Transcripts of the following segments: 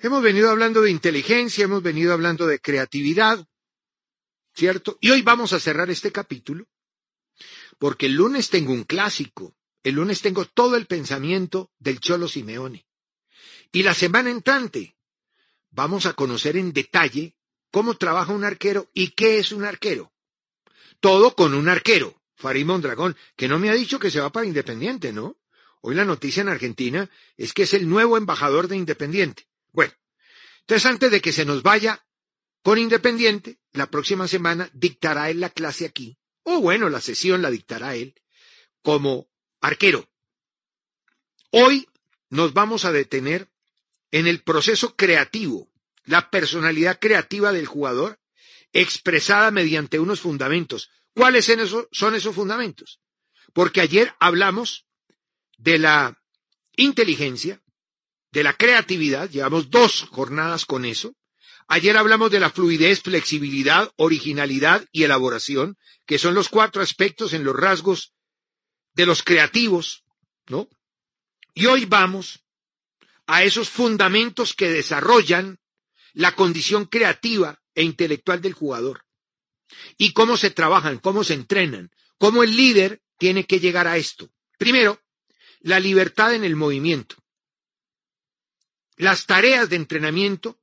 Hemos venido hablando de inteligencia, hemos venido hablando de creatividad, ¿cierto? Y hoy vamos a cerrar este capítulo porque el lunes tengo un clásico, el lunes tengo todo el pensamiento del Cholo Simeone. Y la semana entrante vamos a conocer en detalle cómo trabaja un arquero y qué es un arquero. Todo con un arquero, Farid Mondragón, que no me ha dicho que se va para Independiente, ¿no? Hoy la noticia en Argentina es que es el nuevo embajador de Independiente. Bueno, entonces antes de que se nos vaya con Independiente, la próxima semana dictará él la clase aquí, o bueno, la sesión la dictará él, como arquero. Hoy nos vamos a detener en el proceso creativo, la personalidad creativa del jugador, expresada mediante unos fundamentos. ¿Cuáles son esos fundamentos? Porque ayer hablamos de la inteligencia, de la creatividad, llevamos dos jornadas con eso. Ayer hablamos de la fluidez, flexibilidad, originalidad y elaboración, que son los cuatro aspectos en los rasgos de los creativos, ¿no? Y hoy vamos a esos fundamentos que desarrollan la condición creativa e intelectual del jugador. Y cómo se trabajan, cómo se entrenan, cómo el líder tiene que llegar a esto. Primero, la libertad en el movimiento. Las tareas de entrenamiento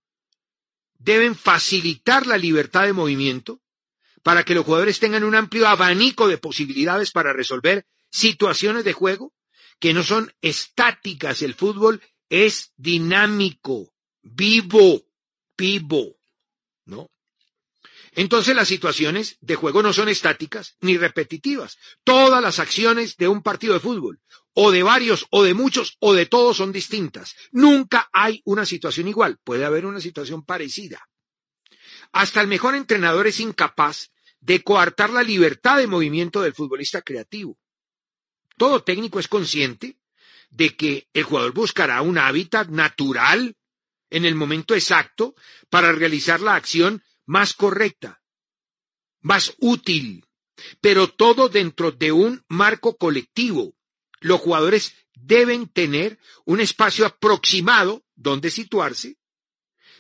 deben facilitar la libertad de movimiento para que los jugadores tengan un amplio abanico de posibilidades para resolver situaciones de juego que no son estáticas. El fútbol es dinámico, vivo, vivo, ¿no? Entonces las situaciones de juego no son estáticas ni repetitivas. Todas las acciones de un partido de fútbol, o de varios, o de muchos, o de todos son distintas. Nunca hay una situación igual. Puede haber una situación parecida. Hasta el mejor entrenador es incapaz de coartar la libertad de movimiento del futbolista creativo. Todo técnico es consciente de que el jugador buscará un hábitat natural en el momento exacto para realizar la acción más correcta, más útil, pero todo dentro de un marco colectivo. Los jugadores deben tener un espacio aproximado donde situarse,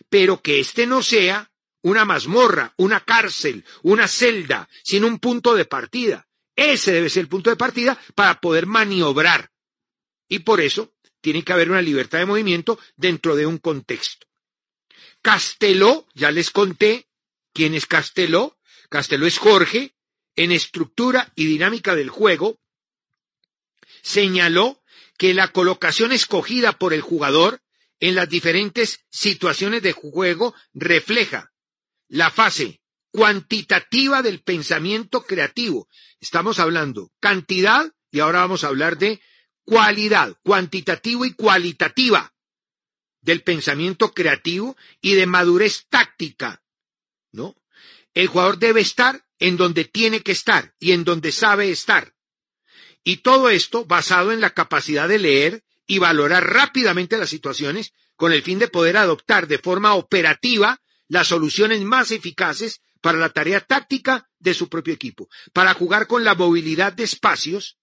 pero que éste no sea una mazmorra, una cárcel, una celda, sino un punto de partida. Ese debe ser el punto de partida para poder maniobrar. Y por eso tiene que haber una libertad de movimiento dentro de un contexto. Casteló, ya les conté quién es Casteló. Casteló es Jorge, en estructura y dinámica del juego, señaló que la colocación escogida por el jugador en las diferentes situaciones de juego refleja la fase cuantitativa del pensamiento creativo. Estamos hablando cantidad y ahora vamos a hablar de cualidad, cuantitativo y cualitativa del pensamiento creativo y de madurez táctica, ¿no? El jugador debe estar en donde tiene que estar y en donde sabe estar. Y todo esto basado en la capacidad de leer y valorar rápidamente las situaciones con el fin de poder adoptar de forma operativa las soluciones más eficaces para la tarea táctica de su propio equipo. Para jugar con la movilidad de espacios,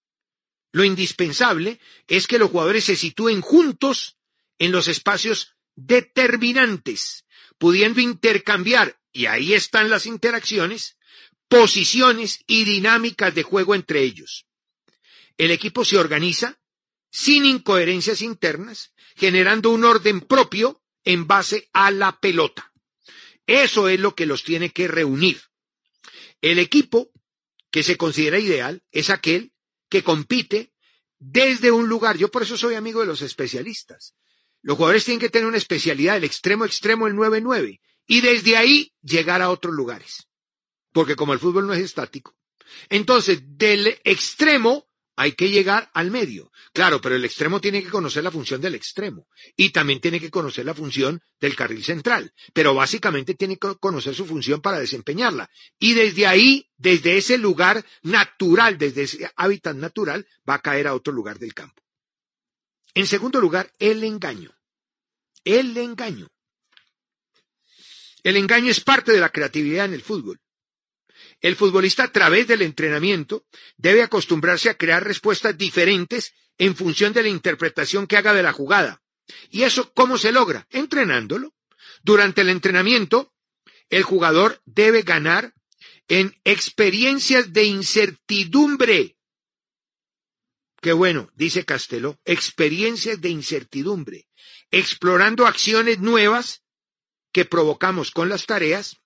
lo indispensable es que los jugadores se sitúen juntos en los espacios determinantes, pudiendo intercambiar, y ahí están las interacciones, posiciones y dinámicas de juego entre ellos. El equipo se organiza sin incoherencias internas, generando un orden propio en base a la pelota. Eso es lo que los tiene que reunir. El equipo que se considera ideal es aquel que compite desde un lugar. Yo por eso soy amigo de los especialistas. Los jugadores tienen que tener una especialidad, el extremo extremo, el 9-9, y desde ahí llegar a otros lugares. Porque como el fútbol no es estático. Entonces, del extremo hay que llegar al medio. Claro, pero el extremo tiene que conocer la función del extremo y también tiene que conocer la función del carril central, pero básicamente tiene que conocer su función para desempeñarla. Y desde ahí, desde ese lugar natural, desde ese hábitat natural, va a caer a otro lugar del campo. En segundo lugar, el engaño. El engaño. El engaño es parte de la creatividad en el fútbol. El futbolista a través del entrenamiento debe acostumbrarse a crear respuestas diferentes en función de la interpretación que haga de la jugada. ¿Y eso cómo se logra? Entrenándolo. Durante el entrenamiento, el jugador debe ganar en experiencias de incertidumbre. Qué bueno, dice Castelo, experiencias de incertidumbre, explorando acciones nuevas que provocamos con las tareas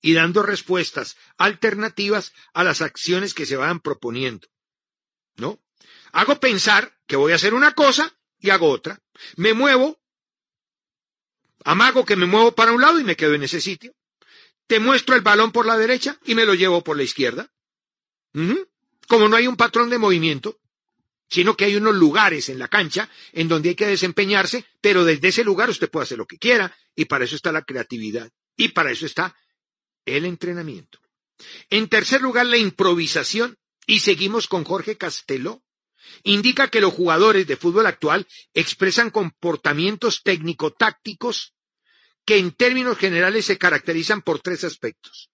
y dando respuestas alternativas a las acciones que se van proponiendo. ¿No? Hago pensar que voy a hacer una cosa y hago otra. Me muevo, amago que me muevo para un lado y me quedo en ese sitio. Te muestro el balón por la derecha y me lo llevo por la izquierda. Como no hay un patrón de movimiento, sino que hay unos lugares en la cancha en donde hay que desempeñarse, pero desde ese lugar usted puede hacer lo que quiera y para eso está la creatividad y para eso está el entrenamiento. En tercer lugar, la improvisación y seguimos con Jorge Casteló. Indica que los jugadores de fútbol actual expresan comportamientos técnico-tácticos que en términos generales se caracterizan por tres aspectos.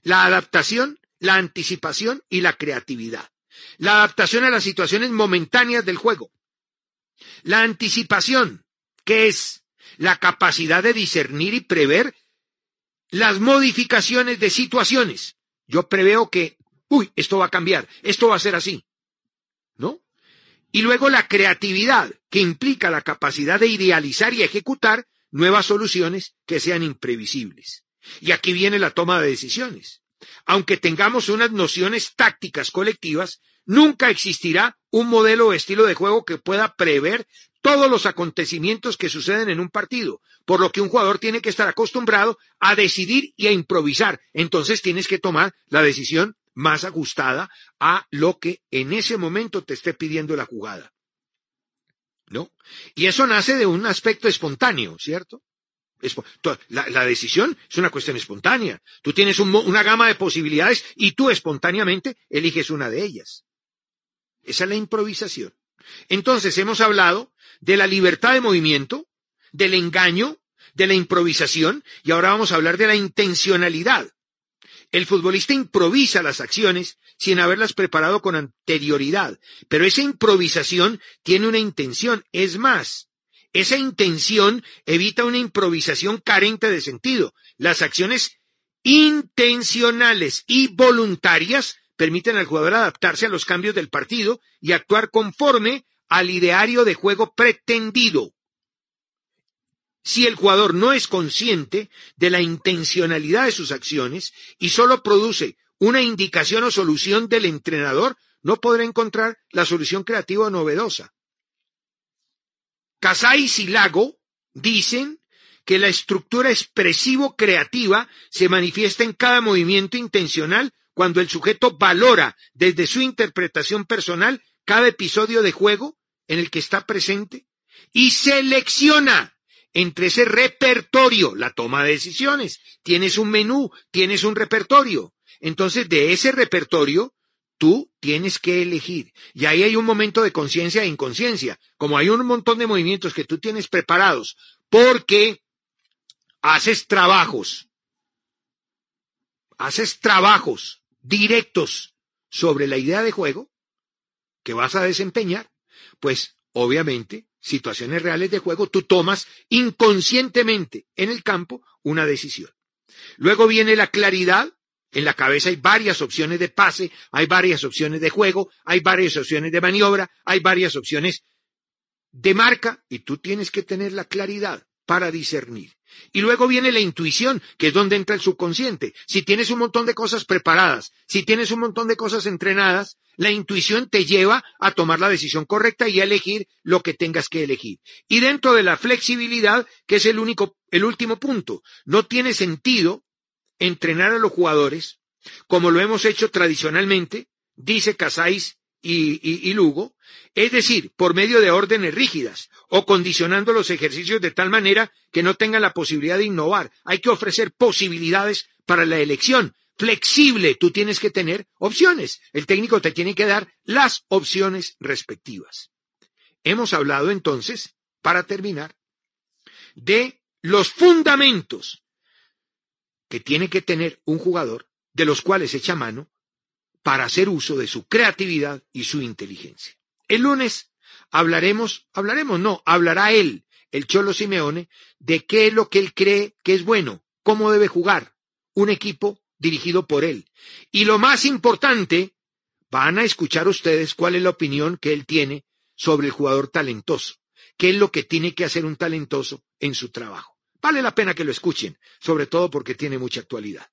La adaptación, la anticipación y la creatividad. La adaptación a las situaciones momentáneas del juego. La anticipación, que es la capacidad de discernir y prever las modificaciones de situaciones. Yo preveo que, uy, esto va a cambiar, esto va a ser así. ¿No? Y luego la creatividad, que implica la capacidad de idealizar y ejecutar nuevas soluciones que sean imprevisibles. Y aquí viene la toma de decisiones. Aunque tengamos unas nociones tácticas colectivas, nunca existirá un modelo o estilo de juego que pueda prever todos los acontecimientos que suceden en un partido, por lo que un jugador tiene que estar acostumbrado a decidir y a improvisar. Entonces tienes que tomar la decisión más ajustada a lo que en ese momento te esté pidiendo la jugada. ¿No? Y eso nace de un aspecto espontáneo, ¿cierto? La, decisión es una cuestión espontánea. Tú tienes una gama de posibilidades y tú espontáneamente eliges una de ellas. Esa es la improvisación. Entonces hemos hablado de la libertad de movimiento, del engaño, de la improvisación y ahora vamos a hablar de la intencionalidad. El futbolista improvisa las acciones sin haberlas preparado con anterioridad, pero esa improvisación tiene una intención. Es más, esa intención evita una improvisación carente de sentido. Las acciones intencionales y voluntarias permiten al jugador adaptarse a los cambios del partido y actuar conforme al ideario de juego pretendido. Si el jugador no es consciente de la intencionalidad de sus acciones y solo produce una indicación o solución del entrenador, no podrá encontrar la solución creativa o novedosa. Casais y Lago dicen que la estructura expresivo-creativa se manifiesta en cada movimiento intencional cuando el sujeto valora desde su interpretación personal cada episodio de juego en el que está presente y selecciona entre ese repertorio la toma de decisiones. Tienes un menú, tienes un repertorio. Entonces, de ese repertorio, tú tienes que elegir. Y ahí hay un momento de conciencia e inconsciencia. Como hay un montón de movimientos que tú tienes preparados porque haces trabajos, haces trabajos directos sobre la idea de juego que vas a desempeñar, pues obviamente situaciones reales de juego tú tomas inconscientemente en el campo una decisión. Luego viene la claridad. En la cabeza hay varias opciones de pase, hay varias opciones de juego, hay varias opciones de maniobra, hay varias opciones de marca y tú tienes que tener la claridad para discernir. Y luego viene la intuición, que es donde entra el subconsciente. Si tienes un montón de cosas preparadas, si tienes un montón de cosas entrenadas, la intuición te lleva a tomar la decisión correcta y a elegir lo que tengas que elegir. Y dentro de la flexibilidad, que es el único, el último punto, no tiene sentido entrenar a los jugadores como lo hemos hecho tradicionalmente, dice Casais y, Lugo, es decir, por medio de órdenes rígidas o condicionando los ejercicios de tal manera que no tengan la posibilidad de innovar. Hay que ofrecer posibilidades para la elección. Flexible, tú tienes que tener opciones. El técnico te tiene que dar las opciones respectivas. Hemos hablado entonces, para terminar, de los fundamentos que tiene que tener un jugador, de los cuales echa mano para hacer uso de su creatividad y su inteligencia. El lunes hablaremos, hablaremos, no, hablará él, el Cholo Simeone, de qué es lo que él cree que es bueno, cómo debe jugar un equipo dirigido por él. Y lo más importante, van a escuchar ustedes cuál es la opinión que él tiene sobre el jugador talentoso, qué es lo que tiene que hacer un talentoso en su trabajo. Vale la pena que lo escuchen, sobre todo porque tiene mucha actualidad.